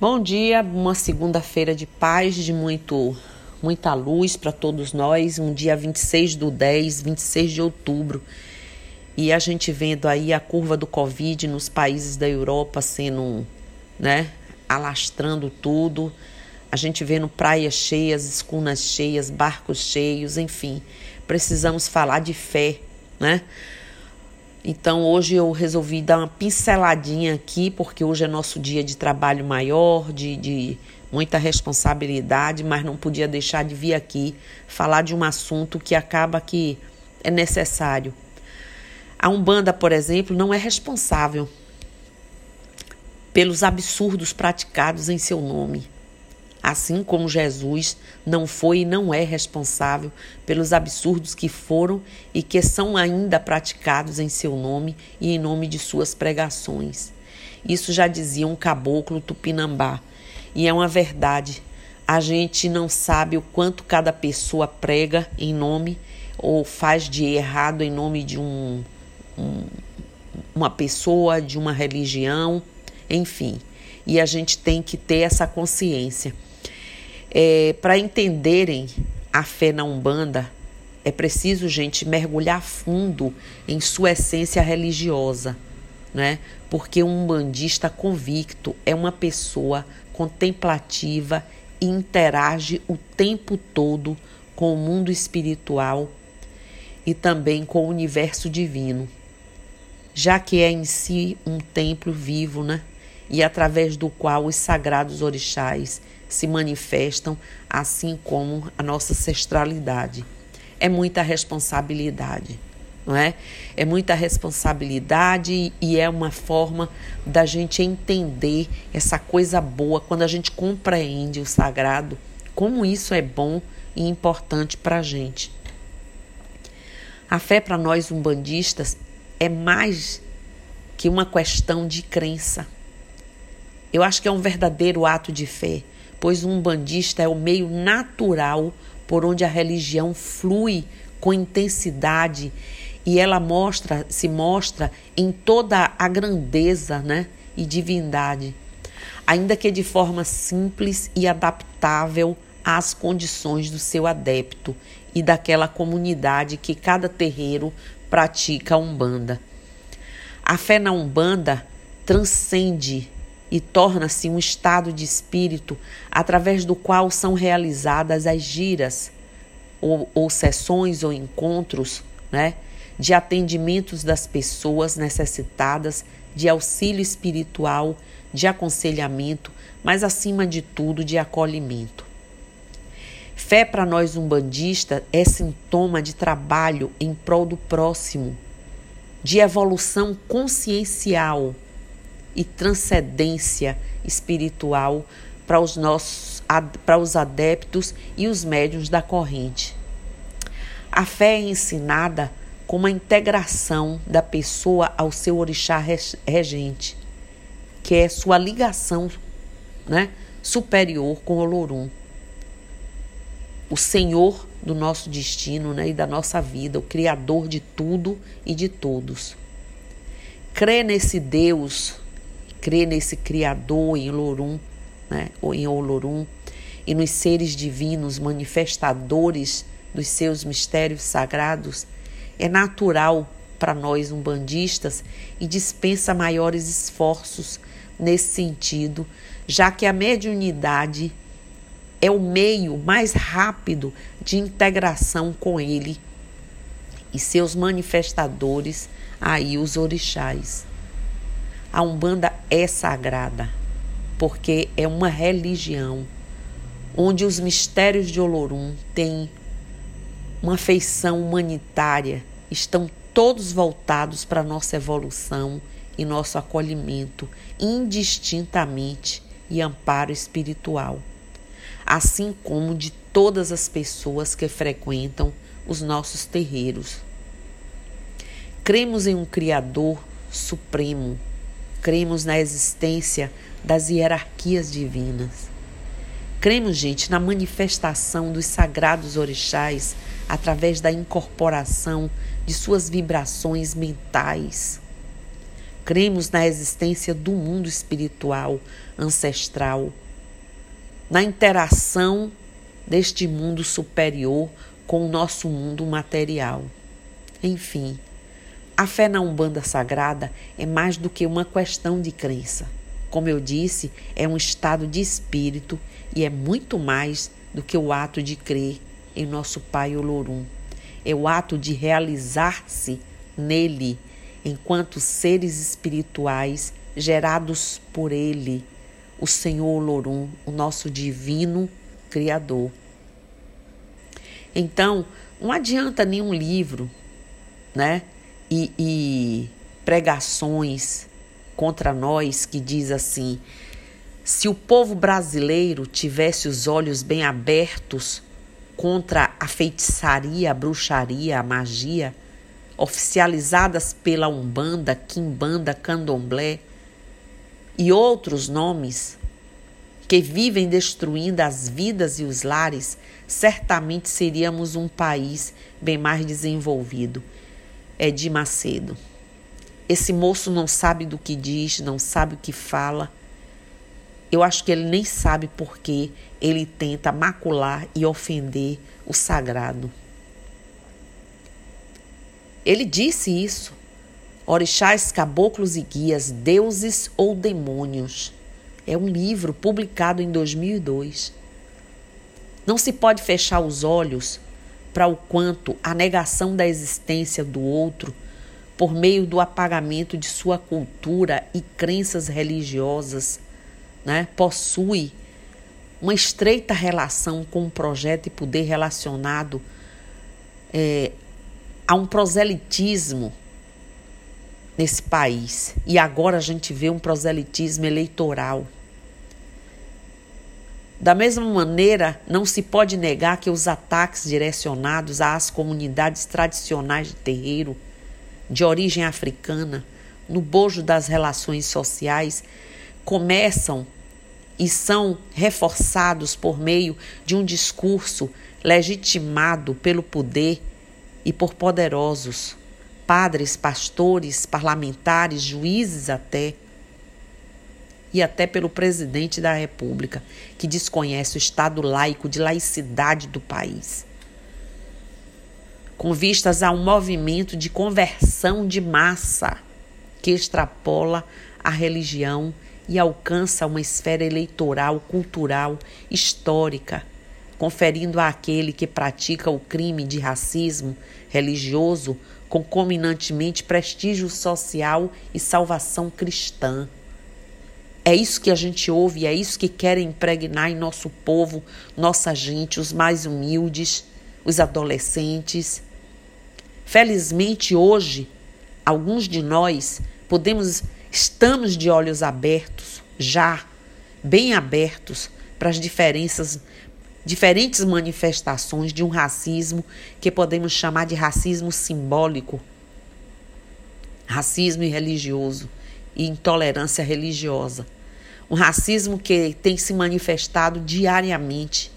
Bom dia, uma segunda-feira de paz, de muito, muita luz para todos nós. Um dia 26 do 10, 26 de outubro. E a gente vendo aí a curva do Covid nos países da Europa sendo, né, alastrando tudo. A gente vendo praias cheias, escunas cheias, barcos cheios, enfim. Precisamos falar de fé, né? Então hoje eu resolvi dar uma pinceladinha aqui, porque hoje é nosso dia de trabalho maior, de, de muita responsabilidade, mas não podia deixar de vir aqui falar de um assunto que acaba que é necessário. A Umbanda, por exemplo, não é responsável pelos absurdos praticados em seu nome assim como Jesus não foi e não é responsável pelos absurdos que foram e que são ainda praticados em seu nome e em nome de suas pregações. Isso já dizia um caboclo tupinambá, e é uma verdade. A gente não sabe o quanto cada pessoa prega em nome ou faz de errado em nome de um, um uma pessoa, de uma religião, enfim. E a gente tem que ter essa consciência. É, Para entenderem a fé na Umbanda, é preciso, gente, mergulhar fundo em sua essência religiosa, né? Porque um umbandista convicto é uma pessoa contemplativa e interage o tempo todo com o mundo espiritual e também com o universo divino, já que é em si um templo vivo, né? E através do qual os sagrados orixás se manifestam, assim como a nossa ancestralidade. É muita responsabilidade, não é? É muita responsabilidade e é uma forma da gente entender essa coisa boa quando a gente compreende o sagrado, como isso é bom e importante para a gente. A fé para nós umbandistas é mais que uma questão de crença. Eu acho que é um verdadeiro ato de fé pois um bandista é o meio natural por onde a religião flui com intensidade e ela mostra, se mostra em toda a grandeza, né, e divindade, ainda que de forma simples e adaptável às condições do seu adepto e daquela comunidade que cada terreiro pratica a Umbanda. A fé na Umbanda transcende e torna-se um estado de espírito através do qual são realizadas as giras ou, ou sessões ou encontros né, de atendimentos das pessoas necessitadas de auxílio espiritual, de aconselhamento, mas acima de tudo de acolhimento. Fé para nós umbandistas é sintoma de trabalho em prol do próximo, de evolução consciencial e transcendência espiritual para os nossos para os adeptos e os médiuns da corrente. A fé é ensinada como a integração da pessoa ao seu orixá regente, que é sua ligação, né, superior com o Lorum. O Senhor do nosso destino, né, e da nossa vida, o criador de tudo e de todos. Crê nesse Deus crê nesse Criador em Olorum, né, ou em Olorum, e nos seres divinos manifestadores dos seus mistérios sagrados, é natural para nós umbandistas e dispensa maiores esforços nesse sentido, já que a mediunidade é o meio mais rápido de integração com ele e seus manifestadores, aí os orixás. A Umbanda é sagrada, porque é uma religião onde os mistérios de Olorum têm uma feição humanitária, estão todos voltados para nossa evolução e nosso acolhimento, indistintamente e amparo espiritual, assim como de todas as pessoas que frequentam os nossos terreiros. Cremos em um Criador supremo cremos na existência das hierarquias divinas. Cremos, gente, na manifestação dos sagrados orixás através da incorporação de suas vibrações mentais. Cremos na existência do mundo espiritual, ancestral, na interação deste mundo superior com o nosso mundo material. Enfim, a fé na Umbanda Sagrada é mais do que uma questão de crença. Como eu disse, é um estado de espírito e é muito mais do que o ato de crer em nosso Pai Olorum. É o ato de realizar-se nele enquanto seres espirituais gerados por ele, o Senhor Olorum, o nosso divino Criador. Então, não adianta nenhum livro, né? E, e pregações contra nós que diz assim: se o povo brasileiro tivesse os olhos bem abertos contra a feitiçaria, a bruxaria, a magia, oficializadas pela Umbanda, Quimbanda, Candomblé e outros nomes que vivem destruindo as vidas e os lares, certamente seríamos um país bem mais desenvolvido. É de Macedo. Esse moço não sabe do que diz, não sabe o que fala. Eu acho que ele nem sabe por que ele tenta macular e ofender o sagrado. Ele disse isso. Orixás, caboclos e guias, deuses ou demônios. É um livro publicado em 2002. Não se pode fechar os olhos para o quanto a negação da existência do outro, por meio do apagamento de sua cultura e crenças religiosas, né, possui uma estreita relação com um projeto e poder relacionado é, a um proselitismo nesse país. E agora a gente vê um proselitismo eleitoral. Da mesma maneira, não se pode negar que os ataques direcionados às comunidades tradicionais de terreiro, de origem africana, no bojo das relações sociais, começam e são reforçados por meio de um discurso legitimado pelo poder e por poderosos, padres, pastores, parlamentares, juízes até, e até pelo presidente da República, que desconhece o estado laico de laicidade do país. Com vistas a um movimento de conversão de massa que extrapola a religião e alcança uma esfera eleitoral, cultural, histórica conferindo àquele que pratica o crime de racismo religioso concomitantemente prestígio social e salvação cristã. É isso que a gente ouve, é isso que querem impregnar em nosso povo, nossa gente, os mais humildes, os adolescentes. Felizmente hoje, alguns de nós podemos estamos de olhos abertos, já bem abertos para as diferenças diferentes manifestações de um racismo que podemos chamar de racismo simbólico, racismo religioso e intolerância religiosa. Um racismo que tem se manifestado diariamente.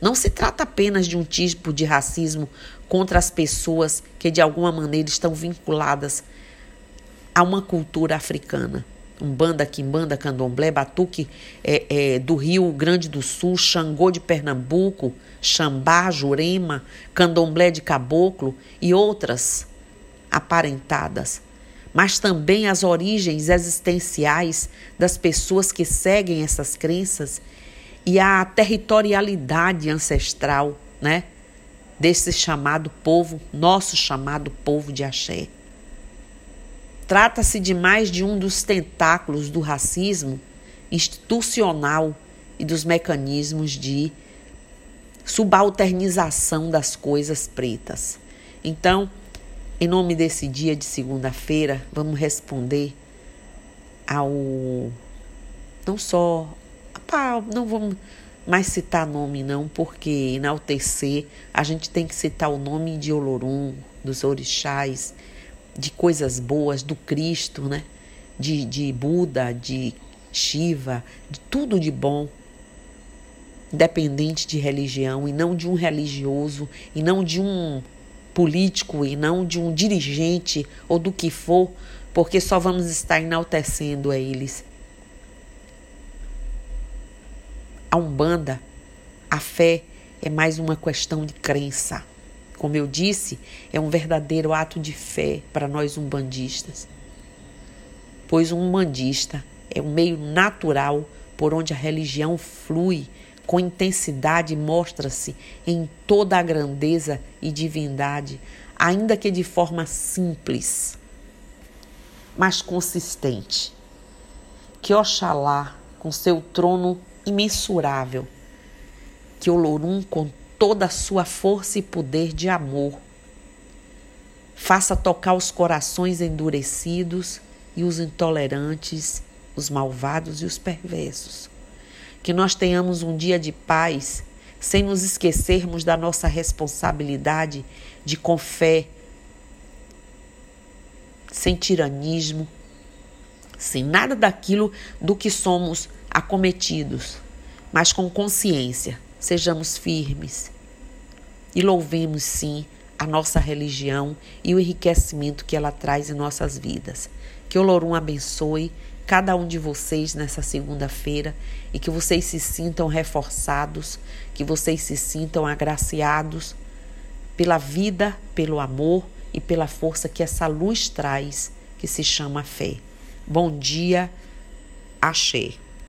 Não se trata apenas de um tipo de racismo contra as pessoas que de alguma maneira estão vinculadas a uma cultura africana. Umbanda, Quimbanda, Candomblé, Batuque é, é, do Rio Grande do Sul, Xangô de Pernambuco, Xambá, Jurema, Candomblé de Caboclo e outras aparentadas, mas também as origens existenciais das pessoas que seguem essas crenças e a territorialidade ancestral, né, desse chamado povo, nosso chamado povo de Axé. Trata-se de mais de um dos tentáculos do racismo institucional e dos mecanismos de subalternização das coisas pretas. Então, em nome desse dia de segunda-feira, vamos responder ao não só não vamos mais citar nome não, porque enaltecer a gente tem que citar o nome de Olorum, dos orixás, de coisas boas do Cristo, né? De, de Buda, de Shiva, de tudo de bom, independente de religião, e não de um religioso, e não de um político, e não de um dirigente ou do que for, porque só vamos estar enaltecendo a eles. A Umbanda, a fé é mais uma questão de crença. Como eu disse, é um verdadeiro ato de fé para nós umbandistas. Pois um umbandista é um meio natural por onde a religião flui com intensidade mostra-se em toda a grandeza e divindade, ainda que de forma simples, mas consistente. Que Oxalá, com seu trono imensurável, que Olorum, com toda a sua força e poder de amor, faça tocar os corações endurecidos e os intolerantes, os malvados e os perversos que nós tenhamos um dia de paz, sem nos esquecermos da nossa responsabilidade de com fé, sem tiranismo, sem nada daquilo do que somos acometidos, mas com consciência. Sejamos firmes e louvemos sim a nossa religião e o enriquecimento que ela traz em nossas vidas. Que o Lorum abençoe cada um de vocês nessa segunda-feira e que vocês se sintam reforçados, que vocês se sintam agraciados pela vida, pelo amor e pela força que essa luz traz, que se chama fé. Bom dia, Axé.